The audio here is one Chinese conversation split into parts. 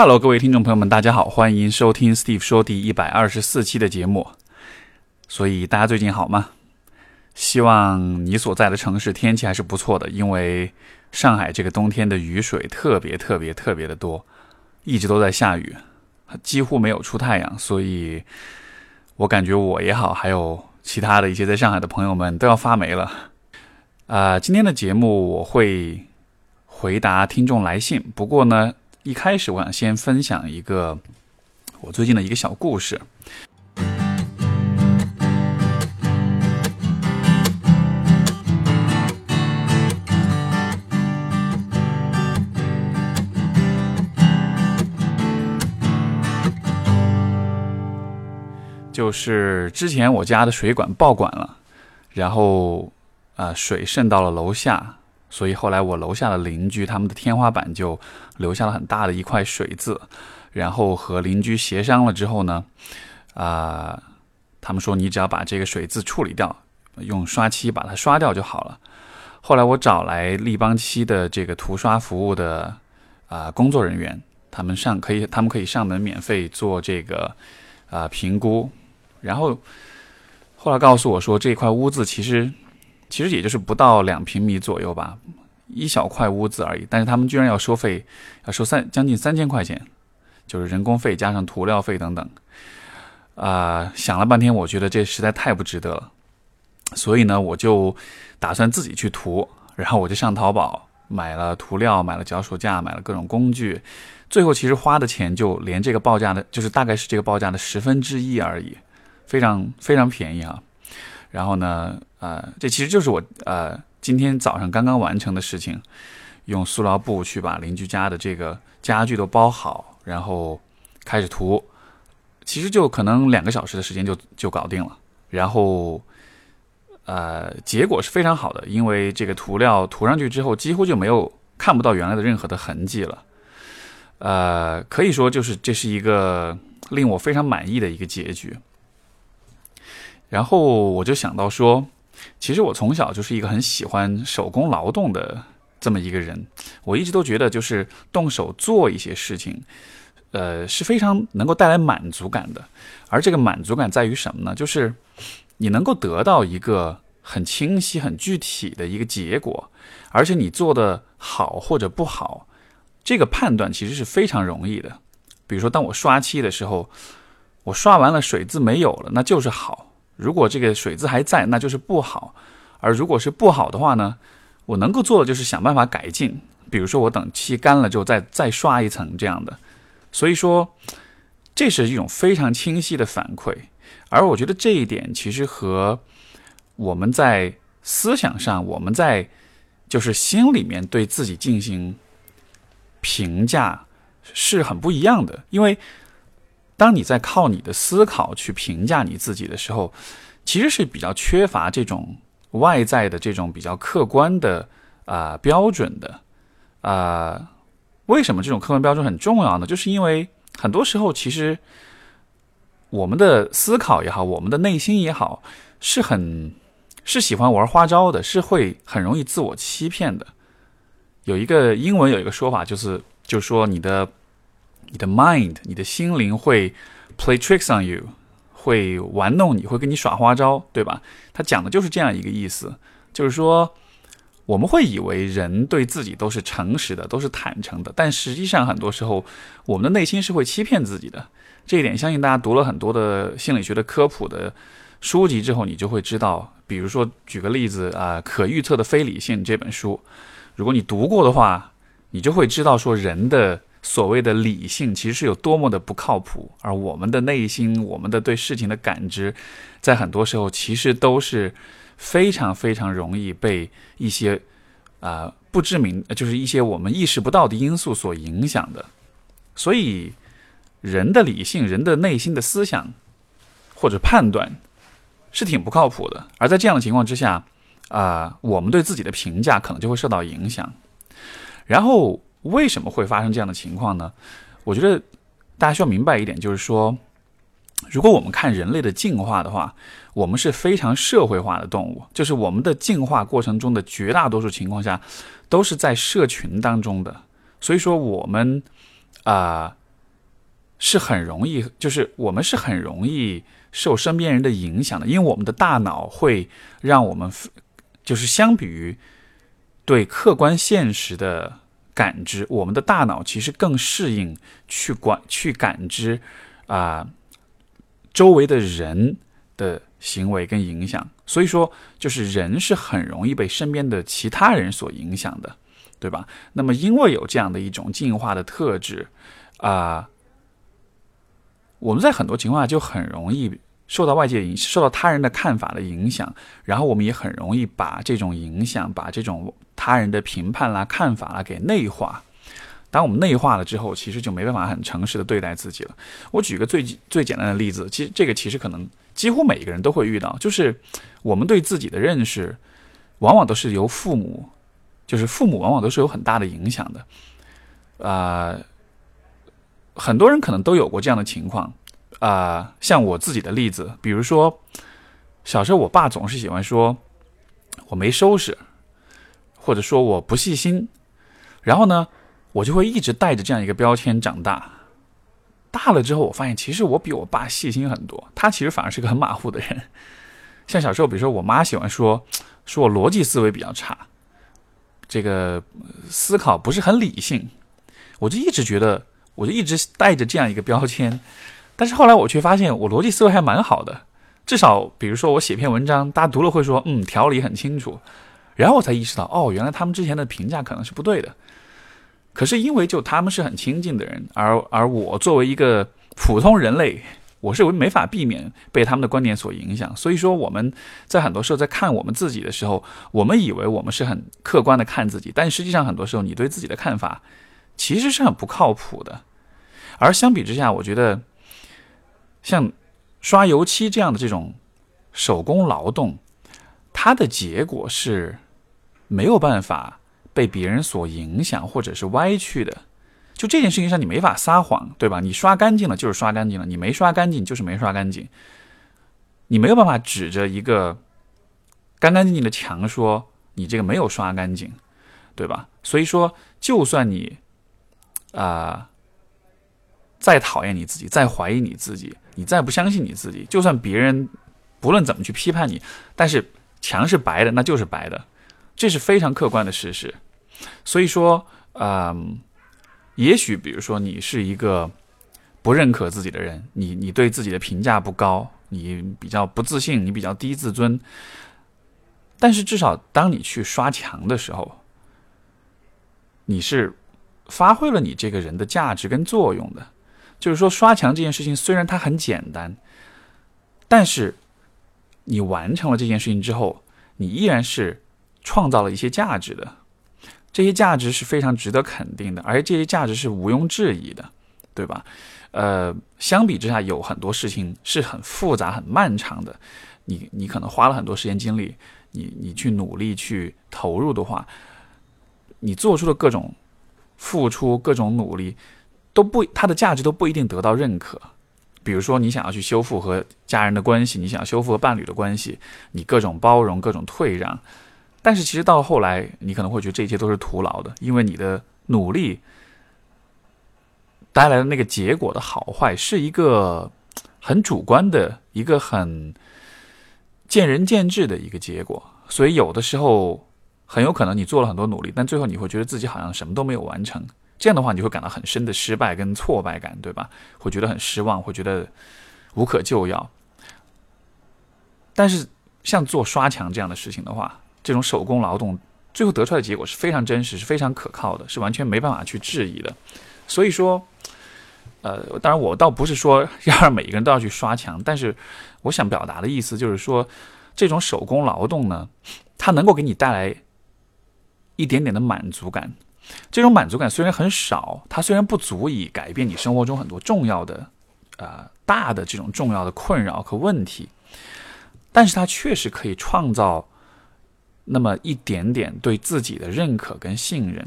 Hello，各位听众朋友们，大家好，欢迎收听 Steve 说第一百二十四期的节目。所以大家最近好吗？希望你所在的城市天气还是不错的，因为上海这个冬天的雨水特别特别特别的多，一直都在下雨，几乎没有出太阳，所以我感觉我也好，还有其他的一些在上海的朋友们都要发霉了。啊，今天的节目我会回答听众来信，不过呢。一开始，我想先分享一个我最近的一个小故事，就是之前我家的水管爆管了，然后啊，水渗到了楼下。所以后来我楼下的邻居，他们的天花板就留下了很大的一块水渍，然后和邻居协商了之后呢，啊，他们说你只要把这个水渍处理掉，用刷漆把它刷掉就好了。后来我找来立邦漆的这个涂刷服务的啊工作人员，他们上可以，他们可以上门免费做这个啊评估，然后后来告诉我说这块污渍其实。其实也就是不到两平米左右吧，一小块屋子而已。但是他们居然要收费，要收三将近三千块钱，就是人工费加上涂料费等等。啊，想了半天，我觉得这实在太不值得了。所以呢，我就打算自己去涂。然后我就上淘宝买了涂料，买了脚手架，买了各种工具。最后其实花的钱就连这个报价的，就是大概是这个报价的十分之一而已，非常非常便宜啊。然后呢，呃，这其实就是我呃今天早上刚刚完成的事情，用塑料布去把邻居家的这个家具都包好，然后开始涂，其实就可能两个小时的时间就就搞定了。然后，呃，结果是非常好的，因为这个涂料涂上去之后，几乎就没有看不到原来的任何的痕迹了。呃，可以说就是这是一个令我非常满意的一个结局。然后我就想到说，其实我从小就是一个很喜欢手工劳动的这么一个人。我一直都觉得，就是动手做一些事情，呃，是非常能够带来满足感的。而这个满足感在于什么呢？就是你能够得到一个很清晰、很具体的一个结果，而且你做的好或者不好，这个判断其实是非常容易的。比如说，当我刷漆的时候，我刷完了水渍没有了，那就是好。如果这个水渍还在，那就是不好；而如果是不好的话呢，我能够做的就是想办法改进。比如说，我等漆干了之后再再刷一层这样的。所以说，这是一种非常清晰的反馈。而我觉得这一点其实和我们在思想上，我们在就是心里面对自己进行评价是很不一样的，因为。当你在靠你的思考去评价你自己的时候，其实是比较缺乏这种外在的这种比较客观的啊标准的啊。为什么这种客观标准很重要呢？就是因为很多时候，其实我们的思考也好，我们的内心也好，是很是喜欢玩花招的，是会很容易自我欺骗的。有一个英文有一个说法，就是就说你的。你的 mind，你的心灵会 play tricks on you，会玩弄你，会跟你耍花招，对吧？他讲的就是这样一个意思，就是说我们会以为人对自己都是诚实的，都是坦诚的，但实际上很多时候我们的内心是会欺骗自己的。这一点，相信大家读了很多的心理学的科普的书籍之后，你就会知道。比如说，举个例子啊，《可预测的非理性》这本书，如果你读过的话，你就会知道说人的。所谓的理性其实是有多么的不靠谱，而我们的内心，我们的对事情的感知，在很多时候其实都是非常非常容易被一些啊不知名，就是一些我们意识不到的因素所影响的。所以，人的理性、人的内心的思想或者判断是挺不靠谱的。而在这样的情况之下，啊，我们对自己的评价可能就会受到影响，然后。为什么会发生这样的情况呢？我觉得大家需要明白一点，就是说，如果我们看人类的进化的话，我们是非常社会化的动物，就是我们的进化过程中的绝大多数情况下都是在社群当中的。所以说，我们啊是很容易，就是我们是很容易受身边人的影响的，因为我们的大脑会让我们，就是相比于对客观现实的感知，我们的大脑其实更适应去管去感知啊周围的人的行为跟影响，所以说就是人是很容易被身边的其他人所影响的，对吧？那么因为有这样的一种进化的特质啊。我们在很多情况下就很容易受到外界影，受到他人的看法的影响，然后我们也很容易把这种影响、把这种他人的评判啦、看法啦给内化。当我们内化了之后，其实就没办法很诚实的对待自己了。我举个最最简单的例子，其实这个其实可能几乎每一个人都会遇到，就是我们对自己的认识，往往都是由父母，就是父母往往都是有很大的影响的，啊。很多人可能都有过这样的情况，啊，像我自己的例子，比如说，小时候我爸总是喜欢说我没收拾，或者说我不细心，然后呢，我就会一直带着这样一个标签长大。大了之后，我发现其实我比我爸细心很多，他其实反而是个很马虎的人。像小时候，比如说我妈喜欢说说我逻辑思维比较差，这个思考不是很理性，我就一直觉得。我就一直带着这样一个标签，但是后来我却发现我逻辑思维还蛮好的，至少比如说我写篇文章，大家读了会说嗯条理很清楚，然后我才意识到哦原来他们之前的评价可能是不对的，可是因为就他们是很亲近的人，而而我作为一个普通人类，我是没法避免被他们的观点所影响，所以说我们在很多时候在看我们自己的时候，我们以为我们是很客观的看自己，但实际上很多时候你对自己的看法其实是很不靠谱的。而相比之下，我觉得像刷油漆这样的这种手工劳动，它的结果是没有办法被别人所影响或者是歪曲的。就这件事情上，你没法撒谎，对吧？你刷干净了就是刷干净了，你没刷干净就是没刷干净。你没有办法指着一个干干净净的墙说你这个没有刷干净，对吧？所以说，就算你啊。再讨厌你自己，再怀疑你自己，你再不相信你自己，就算别人不论怎么去批判你，但是墙是白的，那就是白的，这是非常客观的事实。所以说，嗯，也许比如说你是一个不认可自己的人，你你对自己的评价不高，你比较不自信，你比较低自尊，但是至少当你去刷墙的时候，你是发挥了你这个人的价值跟作用的。就是说，刷墙这件事情虽然它很简单，但是你完成了这件事情之后，你依然是创造了一些价值的。这些价值是非常值得肯定的，而且这些价值是毋庸置疑的，对吧？呃，相比之下，有很多事情是很复杂、很漫长的。你你可能花了很多时间精力，你你去努力去投入的话，你做出的各种付出、各种努力。都不，它的价值都不一定得到认可。比如说，你想要去修复和家人的关系，你想要修复和伴侣的关系，你各种包容，各种退让，但是其实到后来，你可能会觉得这一切都是徒劳的，因为你的努力带来的那个结果的好坏，是一个很主观的一个很见仁见智的一个结果。所以有的时候，很有可能你做了很多努力，但最后你会觉得自己好像什么都没有完成。这样的话，你会感到很深的失败跟挫败感，对吧？会觉得很失望，会觉得无可救药。但是，像做刷墙这样的事情的话，这种手工劳动最后得出来的结果是非常真实、是非常可靠的，是完全没办法去质疑的。所以说，呃，当然我倒不是说要让每一个人都要去刷墙，但是我想表达的意思就是说，这种手工劳动呢，它能够给你带来一点点的满足感。这种满足感虽然很少，它虽然不足以改变你生活中很多重要的、呃大的这种重要的困扰和问题，但是它确实可以创造那么一点点对自己的认可跟信任，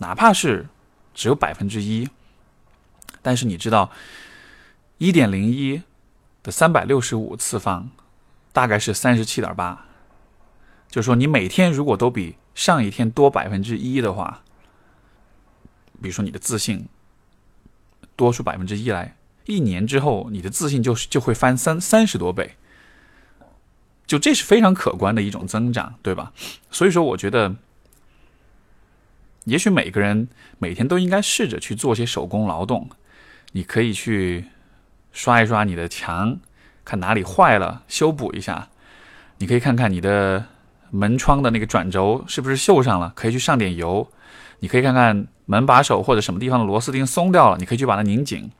哪怕是只有百分之一。但是你知道，一点零一的三百六十五次方大概是三十七点八，就是说你每天如果都比上一天多百分之一的话。比如说你的自信多出百分之一来，一年之后你的自信就是就会翻三三十多倍，就这是非常可观的一种增长，对吧？所以说，我觉得，也许每个人每天都应该试着去做些手工劳动，你可以去刷一刷你的墙，看哪里坏了，修补一下；你可以看看你的门窗的那个转轴是不是锈上了，可以去上点油。你可以看看门把手或者什么地方的螺丝钉松掉了，你可以去把它拧紧，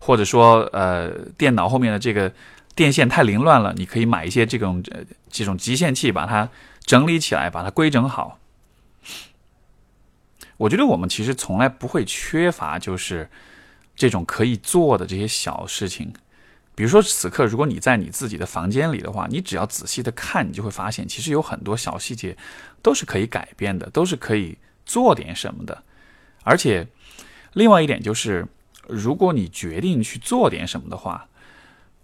或者说，呃，电脑后面的这个电线太凌乱了，你可以买一些这种这种集线器，把它整理起来，把它规整好。我觉得我们其实从来不会缺乏，就是这种可以做的这些小事情。比如说，此刻如果你在你自己的房间里的话，你只要仔细的看，你就会发现，其实有很多小细节都是可以改变的，都是可以。做点什么的，而且，另外一点就是，如果你决定去做点什么的话，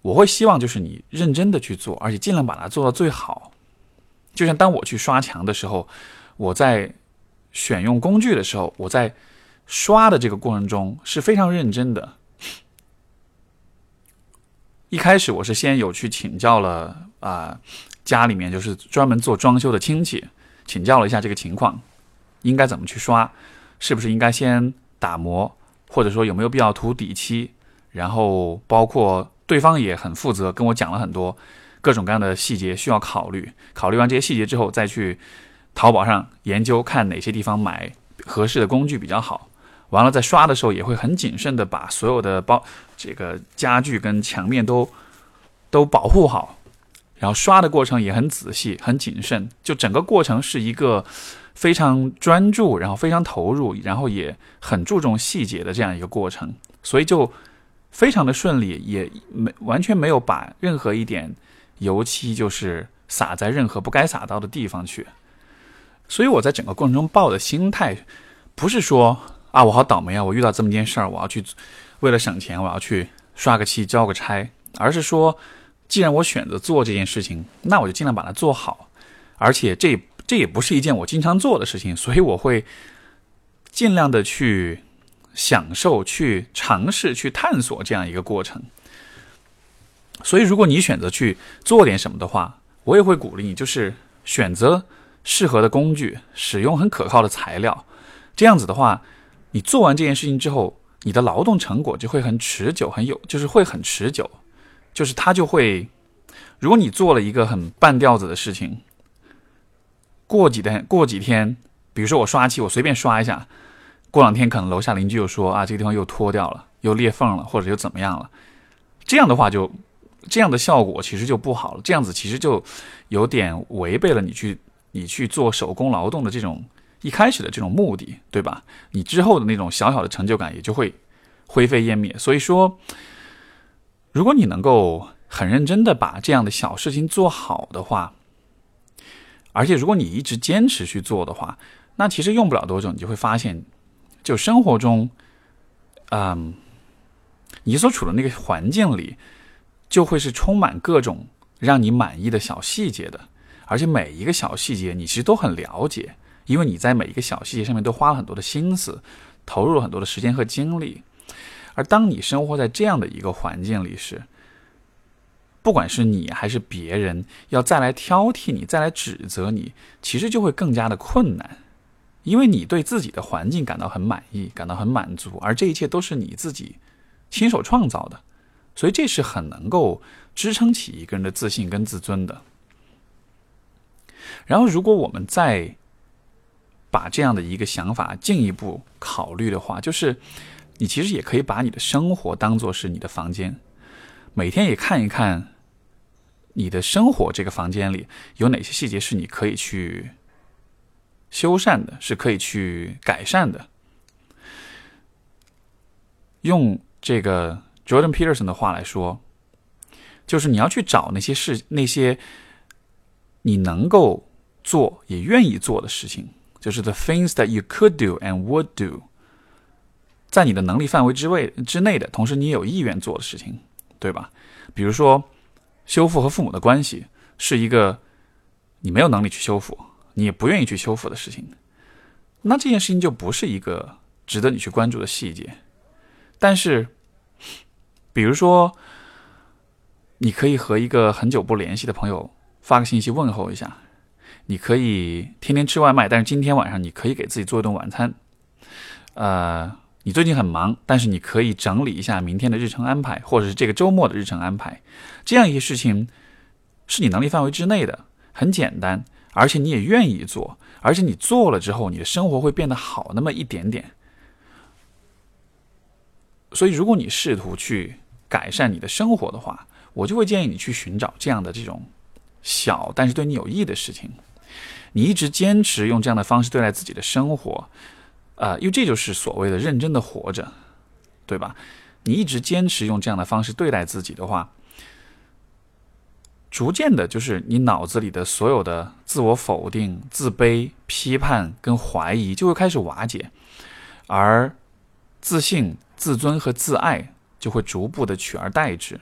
我会希望就是你认真的去做，而且尽量把它做到最好。就像当我去刷墙的时候，我在选用工具的时候，我在刷的这个过程中是非常认真的。一开始我是先有去请教了啊，家里面就是专门做装修的亲戚，请教了一下这个情况。应该怎么去刷？是不是应该先打磨，或者说有没有必要涂底漆？然后包括对方也很负责，跟我讲了很多各种各样的细节需要考虑。考虑完这些细节之后，再去淘宝上研究看哪些地方买合适的工具比较好。完了，在刷的时候也会很谨慎的把所有的包这个家具跟墙面都都保护好。然后刷的过程也很仔细、很谨慎，就整个过程是一个。非常专注，然后非常投入，然后也很注重细节的这样一个过程，所以就非常的顺利，也没完全没有把任何一点油漆就是洒在任何不该洒到的地方去。所以我在整个过程中抱的心态不是说啊我好倒霉啊，我遇到这么件事儿，我要去为了省钱我要去刷个漆交个差，而是说既然我选择做这件事情，那我就尽量把它做好，而且这。这也不是一件我经常做的事情，所以我会尽量的去享受、去尝试、去探索这样一个过程。所以，如果你选择去做点什么的话，我也会鼓励你，就是选择适合的工具，使用很可靠的材料。这样子的话，你做完这件事情之后，你的劳动成果就会很持久、很有，就是会很持久。就是它就会，如果你做了一个很半吊子的事情。过几天，过几天，比如说我刷漆，我随便刷一下，过两天可能楼下邻居又说啊，这个地方又脱掉了，又裂缝了，或者又怎么样了，这样的话就这样的效果其实就不好了，这样子其实就有点违背了你去你去做手工劳动的这种一开始的这种目的，对吧？你之后的那种小小的成就感也就会灰飞烟灭。所以说，如果你能够很认真的把这样的小事情做好的话。而且，如果你一直坚持去做的话，那其实用不了多久，你就会发现，就生活中，嗯，你所处的那个环境里，就会是充满各种让你满意的小细节的。而且每一个小细节，你其实都很了解，因为你在每一个小细节上面都花了很多的心思，投入了很多的时间和精力。而当你生活在这样的一个环境里时，不管是你还是别人，要再来挑剔你、再来指责你，其实就会更加的困难，因为你对自己的环境感到很满意、感到很满足，而这一切都是你自己亲手创造的，所以这是很能够支撑起一个人的自信跟自尊的。然后，如果我们再把这样的一个想法进一步考虑的话，就是你其实也可以把你的生活当做是你的房间。每天也看一看你的生活，这个房间里有哪些细节是你可以去修缮的，是可以去改善的。用这个 Jordan Peterson 的话来说，就是你要去找那些事，那些你能够做也愿意做的事情，就是 the things that you could do and would do，在你的能力范围之位之内的，同时你也有意愿做的事情。对吧？比如说，修复和父母的关系是一个你没有能力去修复，你也不愿意去修复的事情，那这件事情就不是一个值得你去关注的细节。但是，比如说，你可以和一个很久不联系的朋友发个信息问候一下；你可以天天吃外卖，但是今天晚上你可以给自己做一顿晚餐。呃，你最近很忙，但是你可以整理一下明天的日程安排，或者是这个周末的日程安排。这样一些事情是你能力范围之内的，很简单，而且你也愿意做，而且你做了之后，你的生活会变得好那么一点点。所以，如果你试图去改善你的生活的话，我就会建议你去寻找这样的这种小但是对你有益的事情。你一直坚持用这样的方式对待自己的生活，啊，因为这就是所谓的认真的活着，对吧？你一直坚持用这样的方式对待自己的话，逐渐的，就是你脑子里的所有的自我否定、自卑、批判跟怀疑就会开始瓦解，而自信。自尊和自爱就会逐步的取而代之，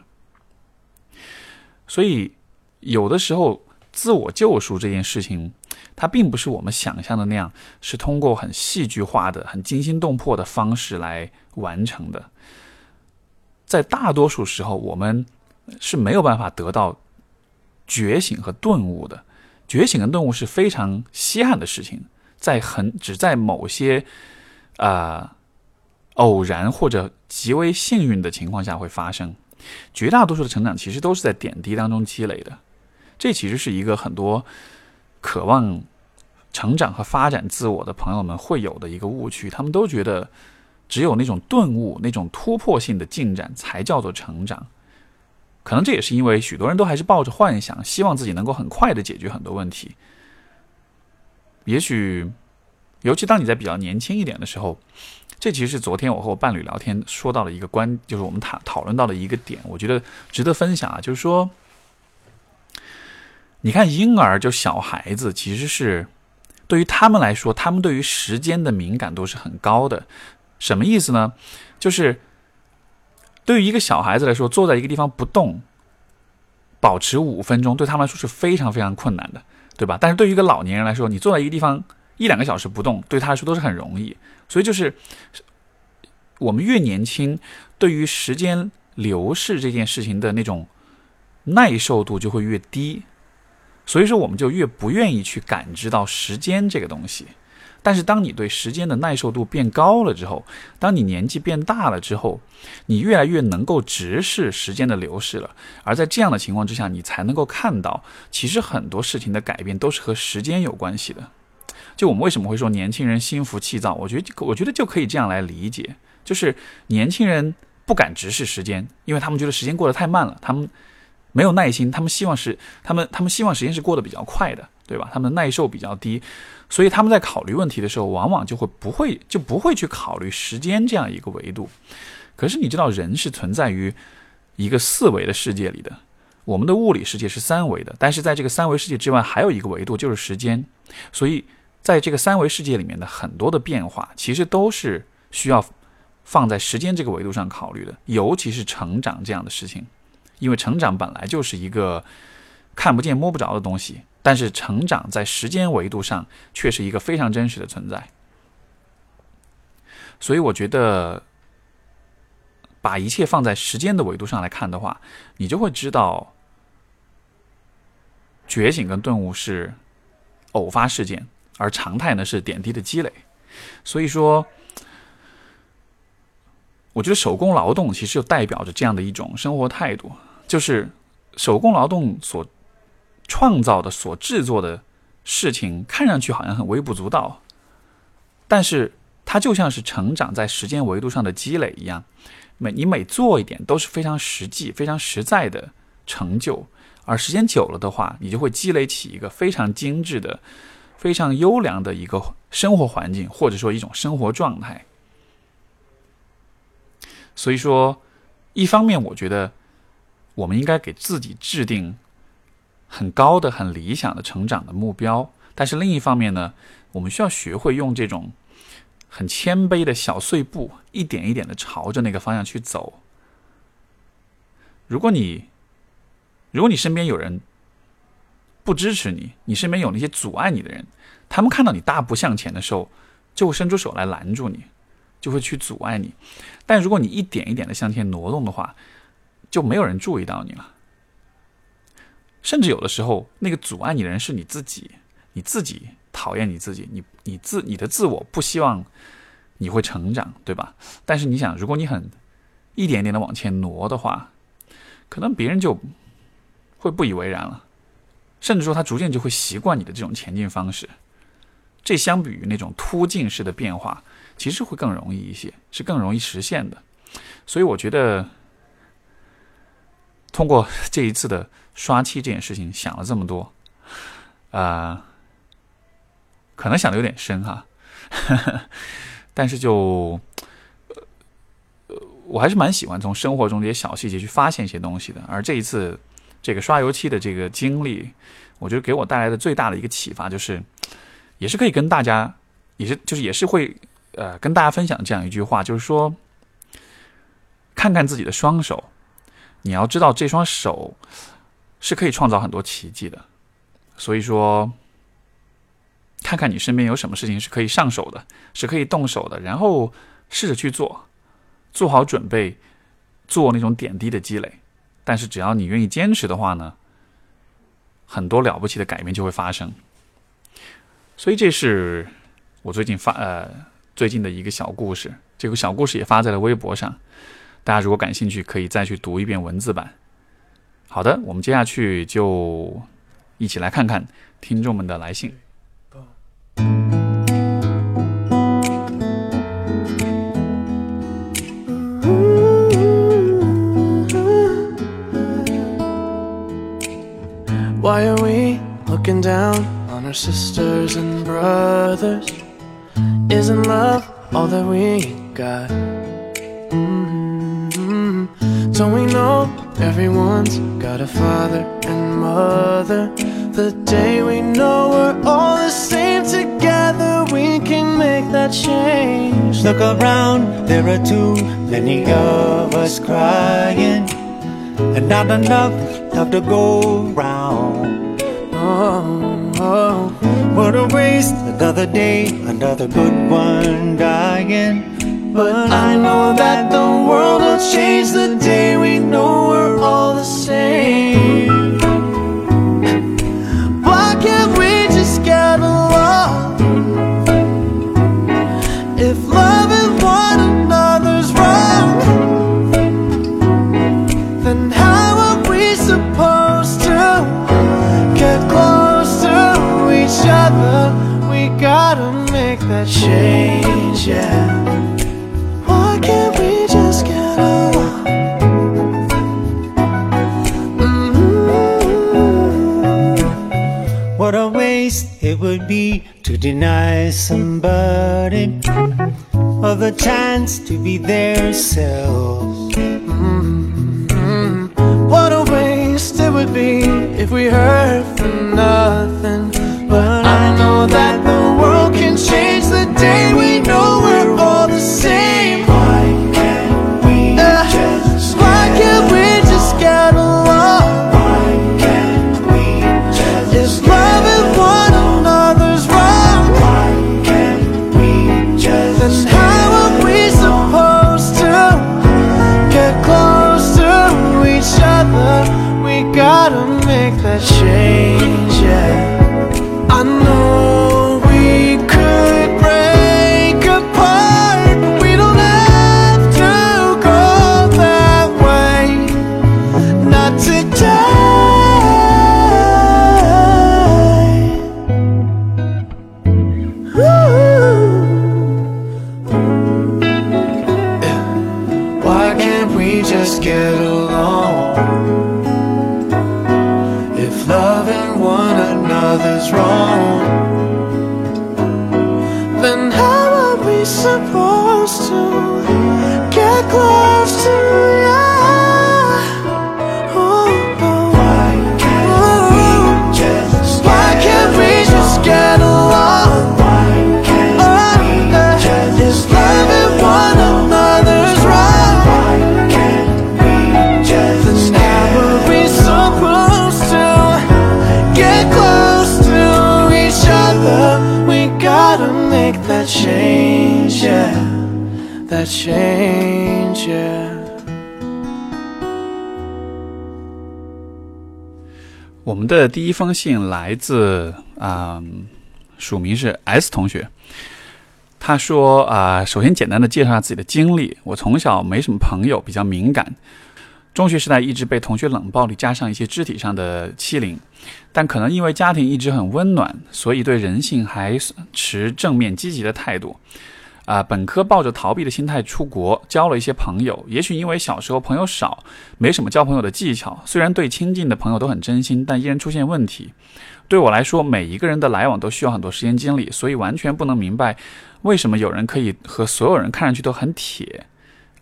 所以有的时候自我救赎这件事情，它并不是我们想象的那样，是通过很戏剧化的、很惊心动魄的方式来完成的。在大多数时候，我们是没有办法得到觉醒和顿悟的。觉醒和顿悟是非常稀罕的事情，在很只在某些啊。偶然或者极为幸运的情况下会发生，绝大多数的成长其实都是在点滴当中积累的。这其实是一个很多渴望成长和发展自我的朋友们会有的一个误区。他们都觉得只有那种顿悟、那种突破性的进展才叫做成长。可能这也是因为许多人都还是抱着幻想，希望自己能够很快的解决很多问题。也许，尤其当你在比较年轻一点的时候。这其实是昨天我和我伴侣聊天说到了一个观，就是我们讨讨论到的一个点，我觉得值得分享啊。就是说，你看婴儿就小孩子，其实是对于他们来说，他们对于时间的敏感度是很高的。什么意思呢？就是对于一个小孩子来说，坐在一个地方不动，保持五分钟，对他们来说是非常非常困难的，对吧？但是对于一个老年人来说，你坐在一个地方一两个小时不动，对他来说都是很容易。所以就是，我们越年轻，对于时间流逝这件事情的那种耐受度就会越低，所以说我们就越不愿意去感知到时间这个东西。但是当你对时间的耐受度变高了之后，当你年纪变大了之后，你越来越能够直视时间的流逝了。而在这样的情况之下，你才能够看到，其实很多事情的改变都是和时间有关系的。就我们为什么会说年轻人心浮气躁？我觉得，我觉得就可以这样来理解，就是年轻人不敢直视时间，因为他们觉得时间过得太慢了，他们没有耐心，他们希望是他们他们希望时间是过得比较快的，对吧？他们的耐受比较低，所以他们在考虑问题的时候，往往就会不会就不会去考虑时间这样一个维度。可是你知道，人是存在于一个四维的世界里的，我们的物理世界是三维的，但是在这个三维世界之外，还有一个维度就是时间，所以。在这个三维世界里面的很多的变化，其实都是需要放在时间这个维度上考虑的，尤其是成长这样的事情，因为成长本来就是一个看不见摸不着的东西，但是成长在时间维度上却是一个非常真实的存在。所以我觉得，把一切放在时间的维度上来看的话，你就会知道，觉醒跟顿悟是偶发事件。而常态呢是点滴的积累，所以说，我觉得手工劳动其实就代表着这样的一种生活态度，就是手工劳动所创造的、所制作的事情，看上去好像很微不足道，但是它就像是成长在时间维度上的积累一样，每你每做一点都是非常实际、非常实在的成就，而时间久了的话，你就会积累起一个非常精致的。非常优良的一个生活环境，或者说一种生活状态。所以说，一方面我觉得我们应该给自己制定很高的、很理想的成长的目标，但是另一方面呢，我们需要学会用这种很谦卑的小碎步，一点一点的朝着那个方向去走。如果你，如果你身边有人，不支持你，你身边有那些阻碍你的人，他们看到你大步向前的时候，就会伸出手来拦住你，就会去阻碍你。但如果你一点一点的向前挪动的话，就没有人注意到你了。甚至有的时候，那个阻碍你的人是你自己，你自己讨厌你自己，你你自你的自我不希望你会成长，对吧？但是你想，如果你很一点点的往前挪的话，可能别人就会不以为然了，甚至说他逐渐就会习惯你的这种前进方式。这相比于那种突进式的变化，其实会更容易一些，是更容易实现的。所以我觉得，通过这一次的刷漆这件事情，想了这么多，啊，可能想的有点深哈，但是就，呃，我还是蛮喜欢从生活中这些小细节去发现一些东西的。而这一次这个刷油漆的这个经历，我觉得给我带来的最大的一个启发就是，也是可以跟大家，也是就是也是会呃跟大家分享这样一句话，就是说。看看自己的双手，你要知道这双手是可以创造很多奇迹的。所以说，看看你身边有什么事情是可以上手的，是可以动手的，然后试着去做，做好准备，做那种点滴的积累。但是只要你愿意坚持的话呢，很多了不起的改变就会发生。所以这是我最近发呃最近的一个小故事，这个小故事也发在了微博上。大家如果感兴趣，可以再去读一遍文字版。好的，我们接下去就一起来看看听众们的来信。Why are we looking down on our sisters and brothers? Isn't love all that we got? Everyone's got a father and mother? The day we know we're all the same together, we can make that change. Look around, there are too many of us crying, and not enough love to go round. Oh, oh, what a waste! Another day, another good one dying. But I know that the world will change the day we know we're all the same. Why can't we just get along? If loving one another's wrong, then how are we supposed to get close to each other? We gotta make that change, it would be to deny somebody of the chance to be their selves. Mm-hmm. What a waste it would be if we heard Change, yeah. That change, yeah. 我们的第一封信来自啊，署名是 S 同学。他说啊，首先简单的介绍下自己的经历。我从小没什么朋友，比较敏感。中学时代一直被同学冷暴力，加上一些肢体上的欺凌。但可能因为家庭一直很温暖，所以对人性还持正面积极的态度。啊，本科抱着逃避的心态出国，交了一些朋友。也许因为小时候朋友少，没什么交朋友的技巧。虽然对亲近的朋友都很真心，但依然出现问题。对我来说，每一个人的来往都需要很多时间精力，所以完全不能明白为什么有人可以和所有人看上去都很铁。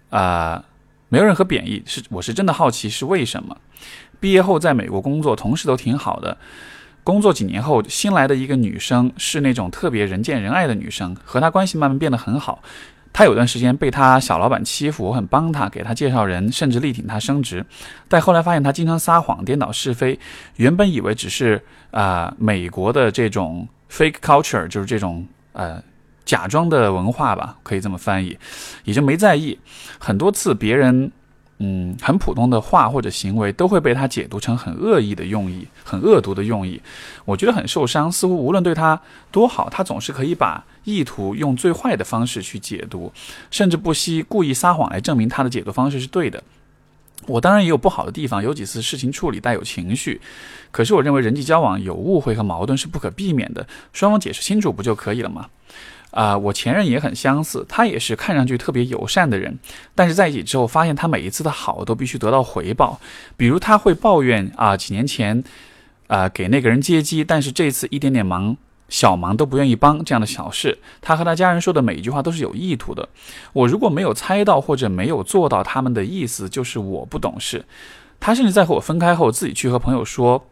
啊，没有任何贬义，是我是真的好奇是为什么。毕业后在美国工作，同事都挺好的。工作几年后，新来的一个女生是那种特别人见人爱的女生，和她关系慢慢变得很好。她有段时间被她小老板欺负，我很帮她，给她介绍人，甚至力挺她升职。但后来发现她经常撒谎、颠倒是非。原本以为只是啊美国的这种 fake culture，就是这种呃假装的文化吧，可以这么翻译，也就没在意。很多次别人。嗯，很普通的话或者行为都会被他解读成很恶意的用意，很恶毒的用意。我觉得很受伤。似乎无论对他多好，他总是可以把意图用最坏的方式去解读，甚至不惜故意撒谎来证明他的解读方式是对的。我当然也有不好的地方，有几次事情处理带有情绪。可是我认为人际交往有误会和矛盾是不可避免的，双方解释清楚不就可以了吗？啊，我前任也很相似，他也是看上去特别友善的人，但是在一起之后发现他每一次的好都必须得到回报，比如他会抱怨啊，几年前啊给那个人接机，但是这次一点点忙小忙都不愿意帮这样的小事，他和他家人说的每一句话都是有意图的。我如果没有猜到或者没有做到他们的意思，就是我不懂事。他甚至在和我分开后自己去和朋友说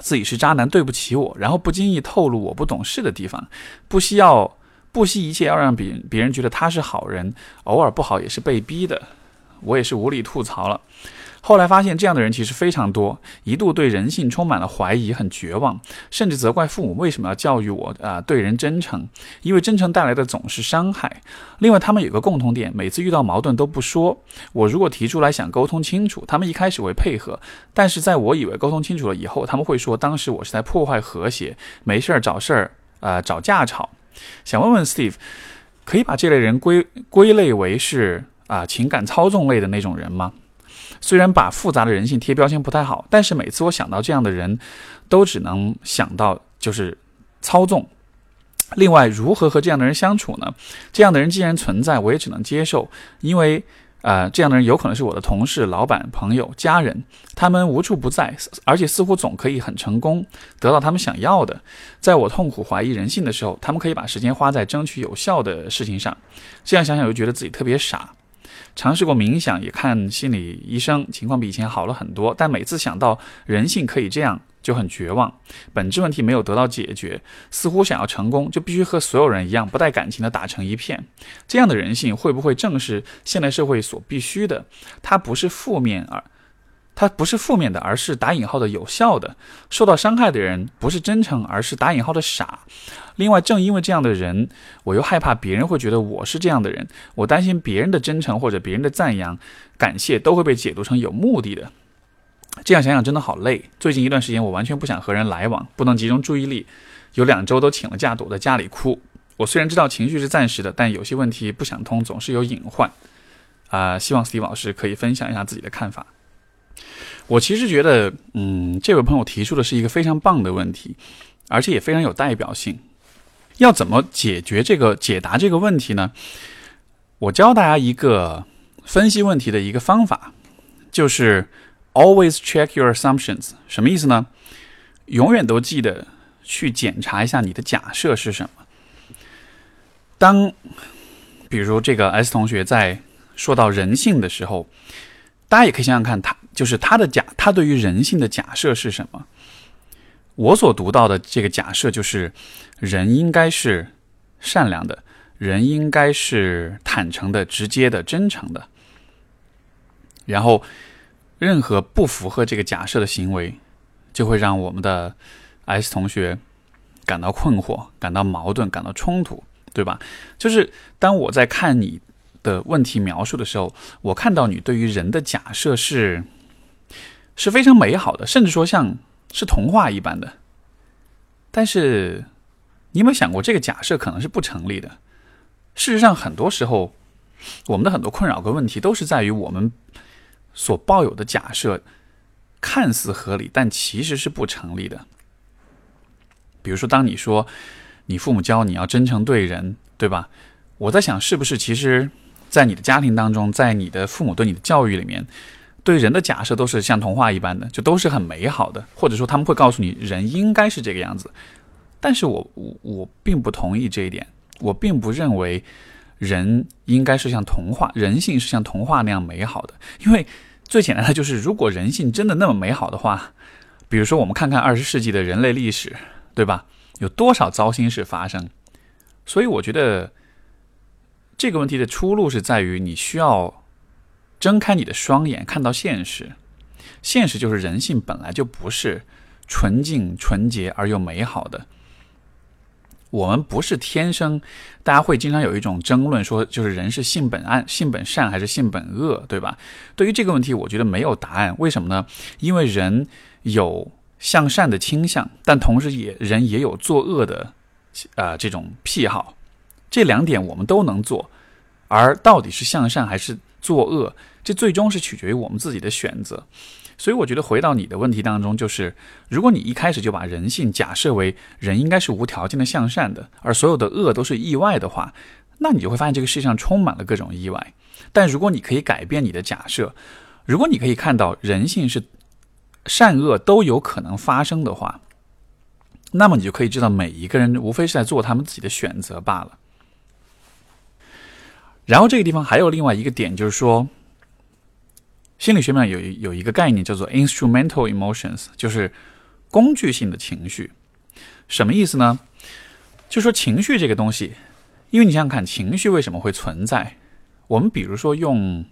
自己是渣男，对不起我，然后不经意透露我不懂事的地方，不需要。不惜一切要让别人别人觉得他是好人，偶尔不好也是被逼的。我也是无力吐槽了。后来发现这样的人其实非常多，一度对人性充满了怀疑，很绝望，甚至责怪父母为什么要教育我啊对人真诚，因为真诚带来的总是伤害。另外，他们有个共同点，每次遇到矛盾都不说。我如果提出来想沟通清楚，他们一开始会配合，但是在我以为沟通清楚了以后，他们会说当时我是在破坏和谐，没事儿找事儿，呃找架吵。想问问 Steve，可以把这类人归归类为是啊情感操纵类的那种人吗？虽然把复杂的人性贴标签不太好，但是每次我想到这样的人，都只能想到就是操纵。另外，如何和这样的人相处呢？这样的人既然存在，我也只能接受，因为。呃，这样的人有可能是我的同事、老板、朋友、家人，他们无处不在，而且似乎总可以很成功得到他们想要的。在我痛苦怀疑人性的时候，他们可以把时间花在争取有效的事情上。这样想想又觉得自己特别傻。尝试过冥想，也看心理医生，情况比以前好了很多。但每次想到人性可以这样。就很绝望，本质问题没有得到解决，似乎想要成功就必须和所有人一样不带感情的打成一片。这样的人性会不会正是现代社会所必须的？它不是负面，而它不是负面的，而是打引号的有效的。受到伤害的人不是真诚，而是打引号的傻。另外，正因为这样的人，我又害怕别人会觉得我是这样的人。我担心别人的真诚或者别人的赞扬、感谢都会被解读成有目的的。这样想想真的好累。最近一段时间，我完全不想和人来往，不能集中注意力，有两周都请了假，躲在家里哭。我虽然知道情绪是暂时的，但有些问题不想通，总是有隐患。啊，希望 Steve 老师可以分享一下自己的看法。我其实觉得，嗯，这位朋友提出的是一个非常棒的问题，而且也非常有代表性。要怎么解决这个、解答这个问题呢？我教大家一个分析问题的一个方法，就是。Always check your assumptions，什么意思呢？永远都记得去检查一下你的假设是什么。当比如这个 S 同学在说到人性的时候，大家也可以想想看，他就是他的假，他对于人性的假设是什么？我所读到的这个假设就是，人应该是善良的，人应该是坦诚的、直接的、真诚的，然后。任何不符合这个假设的行为，就会让我们的 S 同学感到困惑、感到矛盾、感到冲突，对吧？就是当我在看你的问题描述的时候，我看到你对于人的假设是是非常美好的，甚至说像是童话一般的。但是，你有没有想过，这个假设可能是不成立的？事实上，很多时候，我们的很多困扰跟问题都是在于我们所抱有的假设看似合理，但其实是不成立的。比如说，当你说你父母教你要真诚对人，对吧？我在想，是不是其实，在你的家庭当中，在你的父母对你的教育里面，对人的假设都是像童话一般的，就都是很美好的，或者说他们会告诉你人应该是这个样子。但是我我我并不同意这一点，我并不认为人应该是像童话，人性是像童话那样美好的。因为最简单的就是，如果人性真的那么美好的话，比如说我们看看二十世纪的人类历史，对吧？有多少糟心事发生？所以我觉得。这个问题的出路是在于你需要睁开你的双眼，看到现实。现实就是人性本来就不是纯净、纯洁而又美好的。我们不是天生，大家会经常有一种争论，说就是人是性本暗、性本善还是性本恶，对吧？对于这个问题，我觉得没有答案。为什么呢？因为人有向善的倾向，但同时也人也有作恶的啊这种癖好。这两点我们都能做，而到底是向善还是作恶，这最终是取决于我们自己的选择。所以，我觉得回到你的问题当中，就是如果你一开始就把人性假设为人应该是无条件的向善的，而所有的恶都是意外的话，那你就会发现这个世界上充满了各种意外。但如果你可以改变你的假设，如果你可以看到人性是善恶都有可能发生的话，那么你就可以知道每一个人无非是在做他们自己的选择罢了。然后这个地方还有另外一个点，就是说，心理学上有有一个概念叫做 instrumental emotions，就是工具性的情绪。什么意思呢？就说情绪这个东西，因为你想想看，情绪为什么会存在？我们比如说用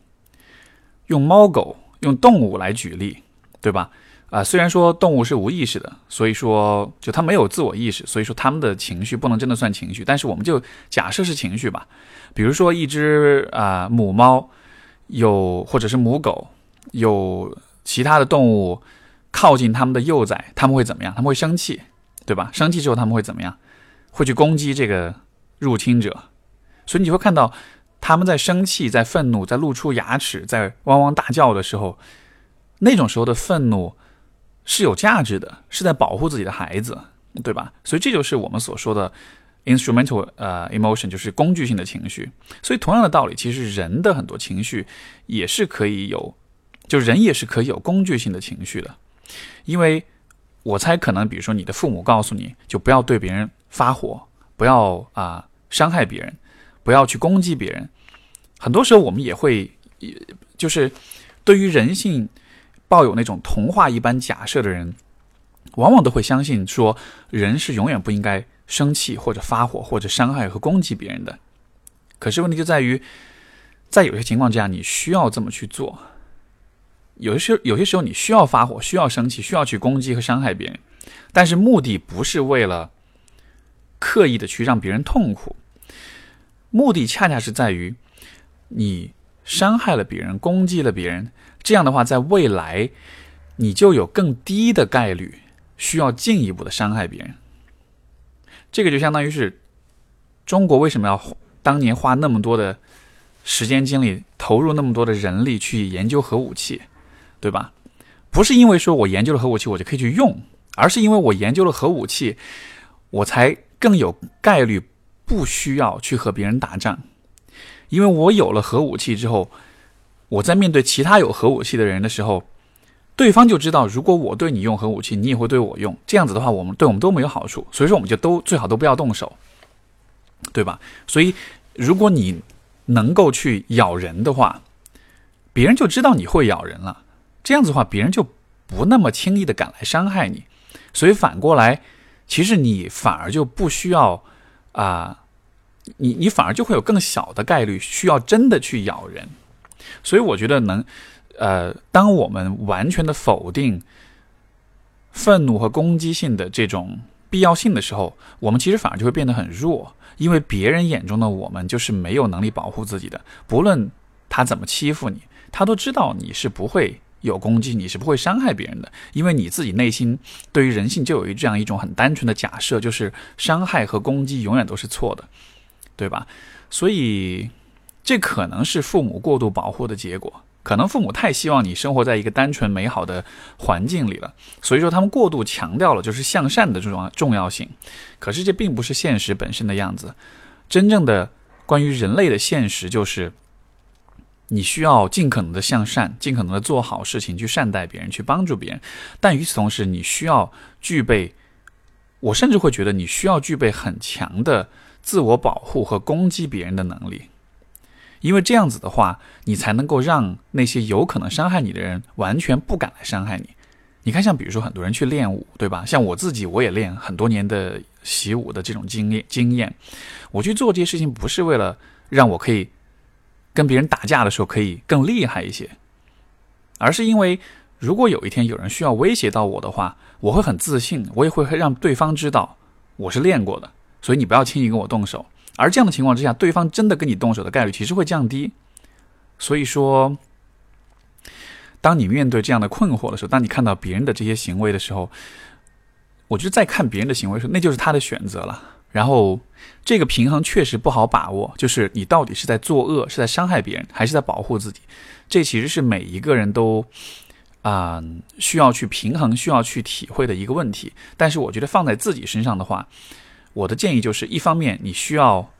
用猫狗、用动物来举例，对吧？啊，虽然说动物是无意识的，所以说就它没有自我意识，所以说它们的情绪不能真的算情绪，但是我们就假设是情绪吧。比如说，一只啊母猫，有或者是母狗，有其他的动物靠近它们的幼崽，他们会怎么样？他们会生气，对吧？生气之后他们会怎么样？会去攻击这个入侵者。所以你会看到，他们在生气、在愤怒、在露出牙齿、在汪汪大叫的时候，那种时候的愤怒是有价值的，是在保护自己的孩子，对吧？所以这就是我们所说的。instrumental 呃 emotion 就是工具性的情绪，所以同样的道理，其实人的很多情绪也是可以有，就人也是可以有工具性的情绪的。因为我猜可能，比如说你的父母告诉你就不要对别人发火，不要啊伤害别人，不要去攻击别人。很多时候我们也会，就是对于人性抱有那种童话一般假设的人，往往都会相信说人是永远不应该。生气或者发火或者伤害和攻击别人的，可是问题就在于，在有些情况下，你需要这么去做。有些时候，有些时候你需要发火，需要生气，需要去攻击和伤害别人，但是目的不是为了刻意的去让别人痛苦，目的恰恰是在于你伤害了别人，攻击了别人，这样的话，在未来你就有更低的概率需要进一步的伤害别人。这个就相当于是中国为什么要当年花那么多的时间精力，投入那么多的人力去研究核武器，对吧？不是因为说我研究了核武器我就可以去用，而是因为我研究了核武器，我才更有概率不需要去和别人打仗。因为我有了核武器之后，我在面对其他有核武器的人的时候。对方就知道，如果我对你用核武器，你也会对我用。这样子的话，我们对我们都没有好处。所以说，我们就都最好都不要动手，对吧？所以，如果你能够去咬人的话，别人就知道你会咬人了。这样子的话，别人就不那么轻易的敢来伤害你。所以反过来，其实你反而就不需要啊，你你反而就会有更小的概率需要真的去咬人。所以我觉得能。呃，当我们完全的否定愤怒和攻击性的这种必要性的时候，我们其实反而就会变得很弱，因为别人眼中的我们就是没有能力保护自己的。不论他怎么欺负你，他都知道你是不会有攻击，你是不会伤害别人的，因为你自己内心对于人性就有一这样一种很单纯的假设，就是伤害和攻击永远都是错的，对吧？所以这可能是父母过度保护的结果。可能父母太希望你生活在一个单纯美好的环境里了，所以说他们过度强调了就是向善的这种重要性。可是这并不是现实本身的样子。真正的关于人类的现实就是，你需要尽可能的向善，尽可能的做好事情，去善待别人，去帮助别人。但与此同时，你需要具备，我甚至会觉得你需要具备很强的自我保护和攻击别人的能力。因为这样子的话，你才能够让那些有可能伤害你的人完全不敢来伤害你。你看，像比如说很多人去练武，对吧？像我自己，我也练很多年的习武的这种经验经验。我去做这些事情，不是为了让我可以跟别人打架的时候可以更厉害一些，而是因为如果有一天有人需要威胁到我的话，我会很自信，我也会让对方知道我是练过的，所以你不要轻易跟我动手。而这样的情况之下，对方真的跟你动手的概率其实会降低。所以说，当你面对这样的困惑的时候，当你看到别人的这些行为的时候，我觉得再看别人的行为时候，那就是他的选择了。然后，这个平衡确实不好把握，就是你到底是在作恶，是在伤害别人，还是在保护自己？这其实是每一个人都啊需要去平衡、需要去体会的一个问题。但是，我觉得放在自己身上的话，我的建议就是：一方面，你需要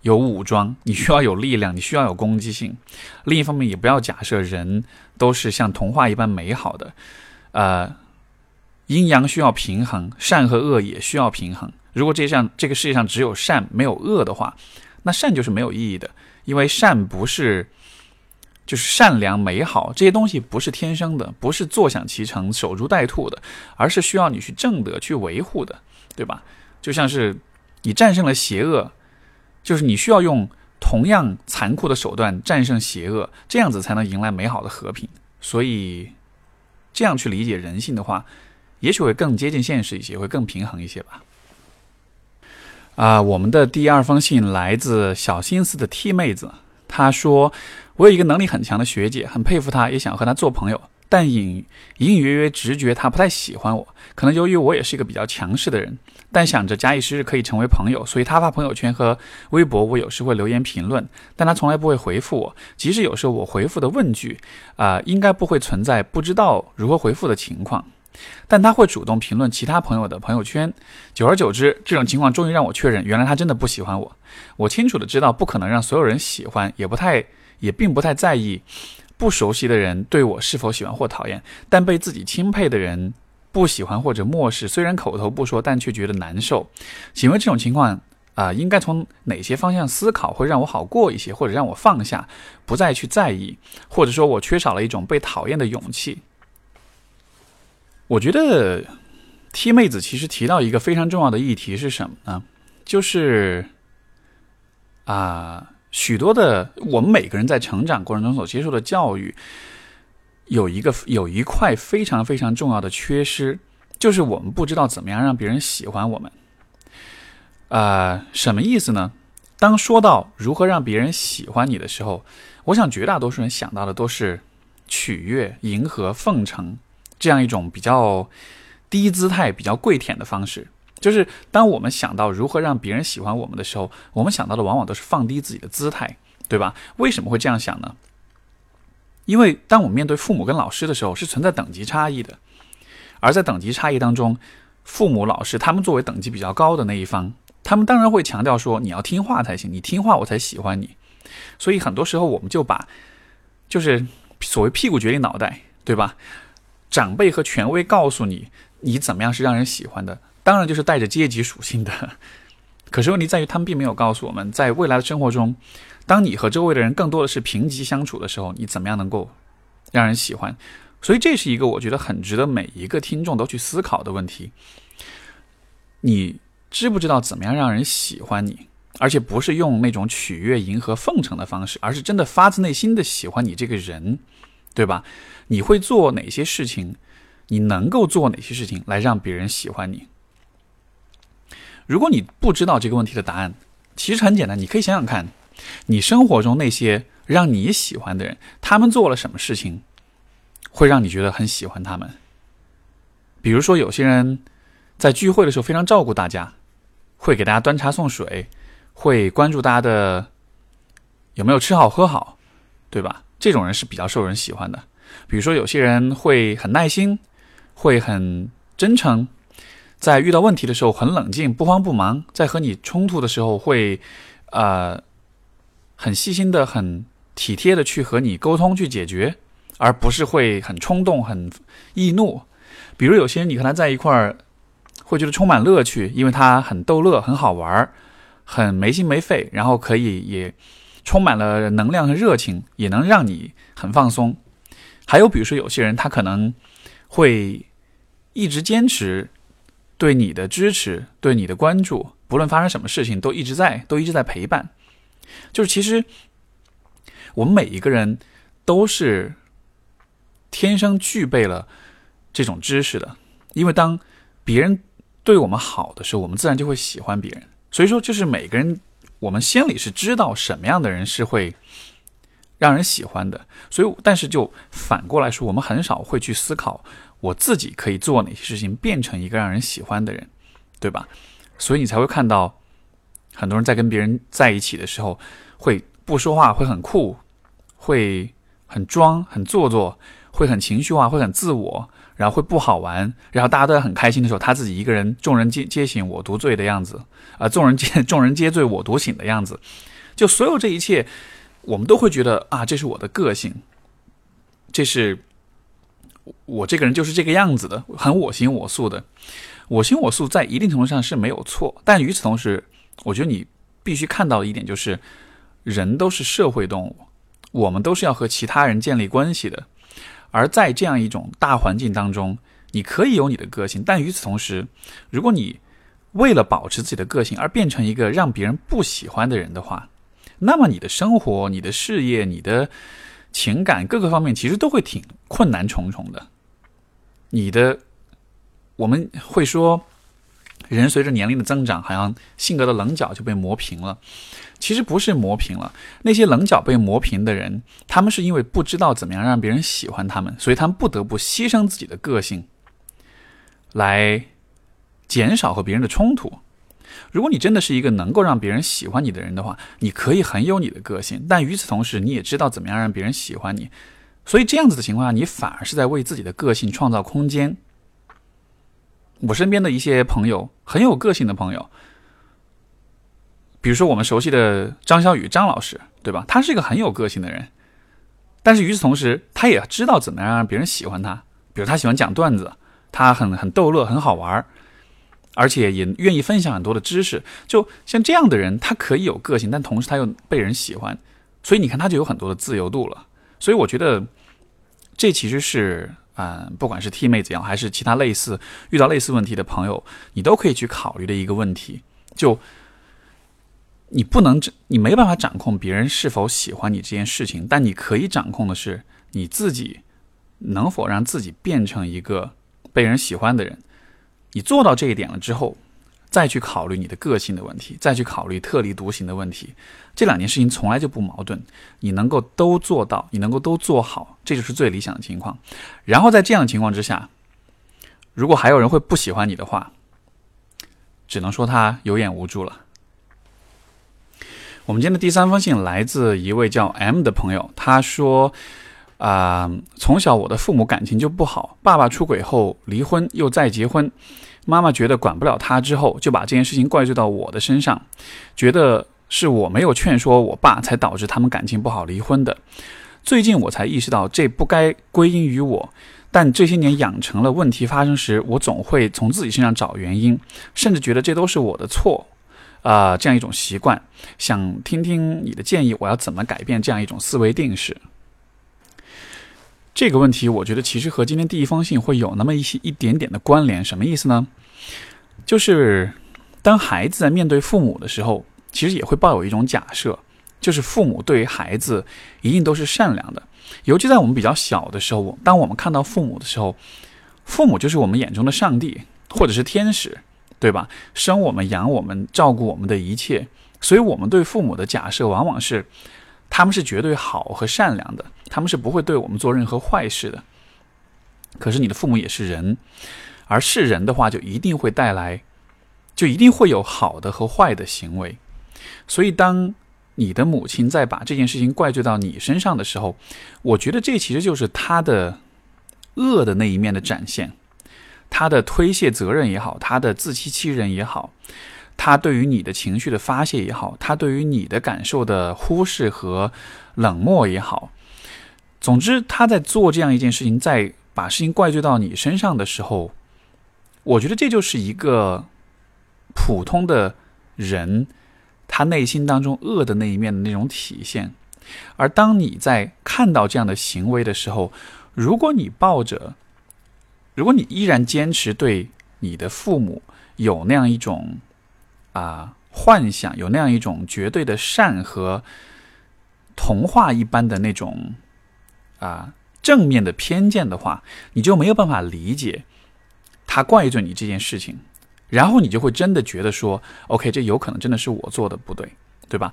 有武装，你需要有力量，你需要有攻击性；另一方面，也不要假设人都是像童话一般美好的。呃，阴阳需要平衡，善和恶也需要平衡。如果这上这个世界上只有善没有恶的话，那善就是没有意义的，因为善不是。就是善良美好这些东西不是天生的，不是坐享其成、守株待兔的，而是需要你去正德、去维护的，对吧？就像是你战胜了邪恶，就是你需要用同样残酷的手段战胜邪恶，这样子才能迎来美好的和平。所以，这样去理解人性的话，也许会更接近现实一些，会更平衡一些吧。啊，我们的第二封信来自小心思的 T 妹子，她说。我有一个能力很强的学姐，很佩服她，也想和她做朋友，但隐隐约约直觉她不太喜欢我。可能由于我也是一个比较强势的人，但想着假以时日可以成为朋友，所以她发朋友圈和微博，我有时会留言评论，但她从来不会回复我。即使有时候我回复的问句，啊，应该不会存在不知道如何回复的情况，但他会主动评论其他朋友的朋友圈。久而久之，这种情况终于让我确认，原来他真的不喜欢我。我清楚的知道，不可能让所有人喜欢，也不太。也并不太在意不熟悉的人对我是否喜欢或讨厌，但被自己钦佩的人不喜欢或者漠视，虽然口头不说，但却觉得难受。请问这种情况啊，应该从哪些方向思考会让我好过一些，或者让我放下，不再去在意，或者说我缺少了一种被讨厌的勇气？我觉得 T 妹子其实提到一个非常重要的议题是什么呢？就是啊。许多的我们每个人在成长过程中所接受的教育，有一个有一块非常非常重要的缺失，就是我们不知道怎么样让别人喜欢我们。啊，什么意思呢？当说到如何让别人喜欢你的时候，我想绝大多数人想到的都是取悦、迎合、奉承这样一种比较低姿态、比较跪舔的方式。就是当我们想到如何让别人喜欢我们的时候，我们想到的往往都是放低自己的姿态，对吧？为什么会这样想呢？因为当我们面对父母跟老师的时候，是存在等级差异的，而在等级差异当中，父母、老师他们作为等级比较高的那一方，他们当然会强调说你要听话才行，你听话我才喜欢你。所以很多时候我们就把就是所谓屁股决定脑袋，对吧？长辈和权威告诉你你怎么样是让人喜欢的。当然就是带着阶级属性的，可是问题在于他们并没有告诉我们，在未来的生活中，当你和周围的人更多的是平级相处的时候，你怎么样能够让人喜欢？所以这是一个我觉得很值得每一个听众都去思考的问题。你知不知道怎么样让人喜欢你？而且不是用那种取悦、迎合、奉承的方式，而是真的发自内心的喜欢你这个人，对吧？你会做哪些事情？你能够做哪些事情来让别人喜欢你？如果你不知道这个问题的答案，其实很简单，你可以想想看，你生活中那些让你喜欢的人，他们做了什么事情，会让你觉得很喜欢他们？比如说，有些人在聚会的时候非常照顾大家，会给大家端茶送水，会关注大家的有没有吃好喝好，对吧？这种人是比较受人喜欢的。比如说，有些人会很耐心，会很真诚，在遇到问题的时候很冷静，不慌不忙，在和你冲突的时候会呃很细心的、很体贴的去和你沟通去解决，而不是会很冲动、很易怒。比如有些人你和他在一块儿会觉得充满乐趣，因为他很逗乐、很好玩、很没心没肺，然后可以也充满了能量和热情，也能让你很放松。还有，比如说，有些人他可能会一直坚持对你的支持、对你的关注，不论发生什么事情，都一直在，都一直在陪伴。就是其实我们每一个人都是天生具备了这种知识的，因为当别人对我们好的时候，我们自然就会喜欢别人。所以说，就是每个人，我们心里是知道什么样的人是会。让人喜欢的，所以，但是就反过来说，我们很少会去思考我自己可以做哪些事情，变成一个让人喜欢的人，对吧？所以你才会看到很多人在跟别人在一起的时候，会不说话，会很酷，会很装，很做作，会很情绪化，会很自我，然后会不好玩，然后大家都在很开心的时候，他自己一个人，众人皆皆醒我独醉的样子，啊，众人皆众人皆醉我独醒的样子，就所有这一切。我们都会觉得啊，这是我的个性，这是我这个人就是这个样子的，很我行我素的。我行我素在一定程度上是没有错，但与此同时，我觉得你必须看到的一点就是，人都是社会动物，我们都是要和其他人建立关系的。而在这样一种大环境当中，你可以有你的个性，但与此同时，如果你为了保持自己的个性而变成一个让别人不喜欢的人的话，那么你的生活、你的事业、你的情感各个方面，其实都会挺困难重重的。你的，我们会说，人随着年龄的增长，好像性格的棱角就被磨平了。其实不是磨平了，那些棱角被磨平的人，他们是因为不知道怎么样让别人喜欢他们，所以他们不得不牺牲自己的个性，来减少和别人的冲突。如果你真的是一个能够让别人喜欢你的人的话，你可以很有你的个性，但与此同时，你也知道怎么样让别人喜欢你。所以这样子的情况下，你反而是在为自己的个性创造空间。我身边的一些朋友很有个性的朋友，比如说我们熟悉的张小雨张老师，对吧？他是一个很有个性的人，但是与此同时，他也知道怎么样让别人喜欢他。比如他喜欢讲段子，他很很逗乐，很好玩而且也愿意分享很多的知识，就像这样的人，他可以有个性，但同时他又被人喜欢，所以你看他就有很多的自由度了。所以我觉得这其实是，嗯，不管是 T 妹子也好，还是其他类似遇到类似问题的朋友，你都可以去考虑的一个问题。就你不能，你没办法掌控别人是否喜欢你这件事情，但你可以掌控的是你自己能否让自己变成一个被人喜欢的人。你做到这一点了之后，再去考虑你的个性的问题，再去考虑特立独行的问题，这两件事情从来就不矛盾。你能够都做到，你能够都做好，这就是最理想的情况。然后在这样的情况之下，如果还有人会不喜欢你的话，只能说他有眼无珠了。我们今天的第三封信来自一位叫 M 的朋友，他说。啊，从小我的父母感情就不好，爸爸出轨后离婚又再结婚，妈妈觉得管不了他，之后就把这件事情怪罪到我的身上，觉得是我没有劝说我爸，才导致他们感情不好离婚的。最近我才意识到这不该归因于我，但这些年养成了问题发生时，我总会从自己身上找原因，甚至觉得这都是我的错，啊，这样一种习惯。想听听你的建议，我要怎么改变这样一种思维定式？这个问题，我觉得其实和今天第一封信会有那么一些一点点的关联。什么意思呢？就是当孩子在面对父母的时候，其实也会抱有一种假设，就是父母对于孩子一定都是善良的。尤其在我们比较小的时候，当我们看到父母的时候，父母就是我们眼中的上帝，或者是天使，对吧？生我们、养我们、照顾我们的一切。所以，我们对父母的假设往往是。他们是绝对好和善良的，他们是不会对我们做任何坏事的。可是你的父母也是人，而是人的话，就一定会带来，就一定会有好的和坏的行为。所以，当你的母亲在把这件事情怪罪到你身上的时候，我觉得这其实就是他的恶的那一面的展现，他的推卸责任也好，他的自欺欺人也好。他对于你的情绪的发泄也好，他对于你的感受的忽视和冷漠也好，总之他在做这样一件事情，在把事情怪罪到你身上的时候，我觉得这就是一个普通的人他内心当中恶的那一面的那种体现。而当你在看到这样的行为的时候，如果你抱着，如果你依然坚持对你的父母有那样一种。啊，幻想有那样一种绝对的善和童话一般的那种啊正面的偏见的话，你就没有办法理解他怪罪你这件事情，然后你就会真的觉得说，OK，这有可能真的是我做的不对，对吧？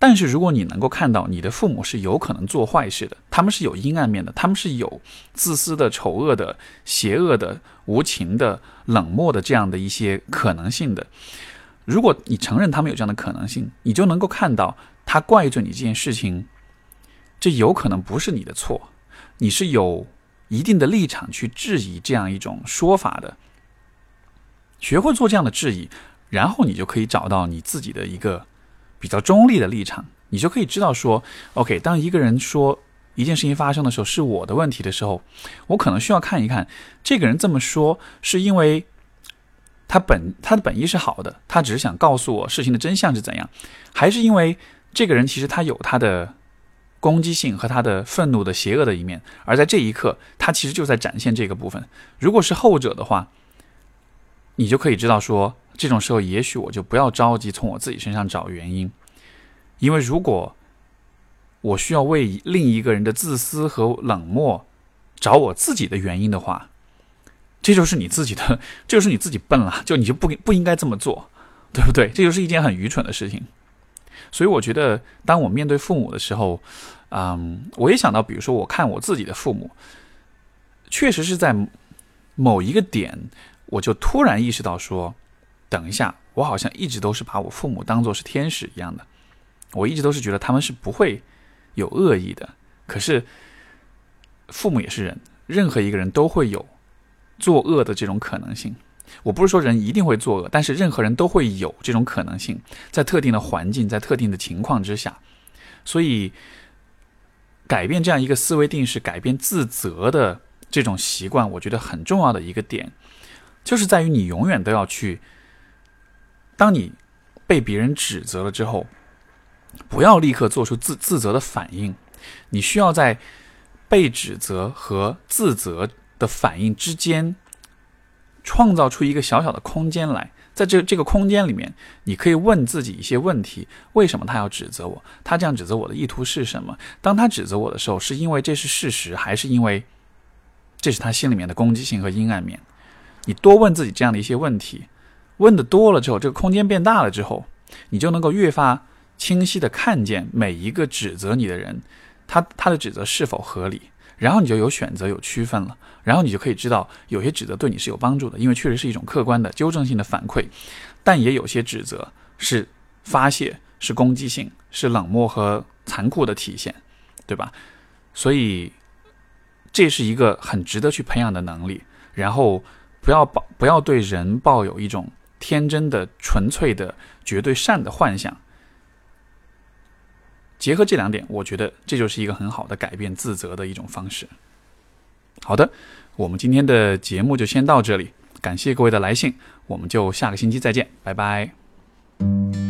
但是如果你能够看到你的父母是有可能做坏事的，他们是有阴暗面的，他们是有自私的、丑恶的、邪恶的、无情的、冷漠的这样的一些可能性的。如果你承认他们有这样的可能性，你就能够看到他怪罪你这件事情，这有可能不是你的错，你是有一定的立场去质疑这样一种说法的。学会做这样的质疑，然后你就可以找到你自己的一个比较中立的立场，你就可以知道说，OK，当一个人说一件事情发生的时候是我的问题的时候，我可能需要看一看这个人这么说是因为。他本他的本意是好的，他只是想告诉我事情的真相是怎样，还是因为这个人其实他有他的攻击性和他的愤怒的邪恶的一面，而在这一刻他其实就在展现这个部分。如果是后者的话，你就可以知道说，这种时候也许我就不要着急从我自己身上找原因，因为如果我需要为另一个人的自私和冷漠找我自己的原因的话。这就是你自己的，这就是你自己笨了，就你就不不应该这么做，对不对？这就是一件很愚蠢的事情。所以我觉得，当我面对父母的时候，嗯，我也想到，比如说，我看我自己的父母，确实是在某一个点，我就突然意识到说，等一下，我好像一直都是把我父母当做是天使一样的，我一直都是觉得他们是不会有恶意的。可是，父母也是人，任何一个人都会有。作恶的这种可能性，我不是说人一定会作恶，但是任何人都会有这种可能性，在特定的环境、在特定的情况之下，所以改变这样一个思维定式，改变自责的这种习惯，我觉得很重要的一个点，就是在于你永远都要去，当你被别人指责了之后，不要立刻做出自自责的反应，你需要在被指责和自责。的反应之间，创造出一个小小的空间来，在这这个空间里面，你可以问自己一些问题：为什么他要指责我？他这样指责我的意图是什么？当他指责我的时候，是因为这是事实，还是因为这是他心里面的攻击性和阴暗面？你多问自己这样的一些问题，问的多了之后，这个空间变大了之后，你就能够越发清晰的看见每一个指责你的人，他他的指责是否合理。然后你就有选择、有区分了，然后你就可以知道，有些指责对你是有帮助的，因为确实是一种客观的、纠正性的反馈；但也有些指责是发泄、是攻击性、是冷漠和残酷的体现，对吧？所以这是一个很值得去培养的能力。然后不要抱，不要对人抱有一种天真的、纯粹的、绝对善的幻想。结合这两点，我觉得这就是一个很好的改变自责的一种方式。好的，我们今天的节目就先到这里，感谢各位的来信，我们就下个星期再见，拜拜。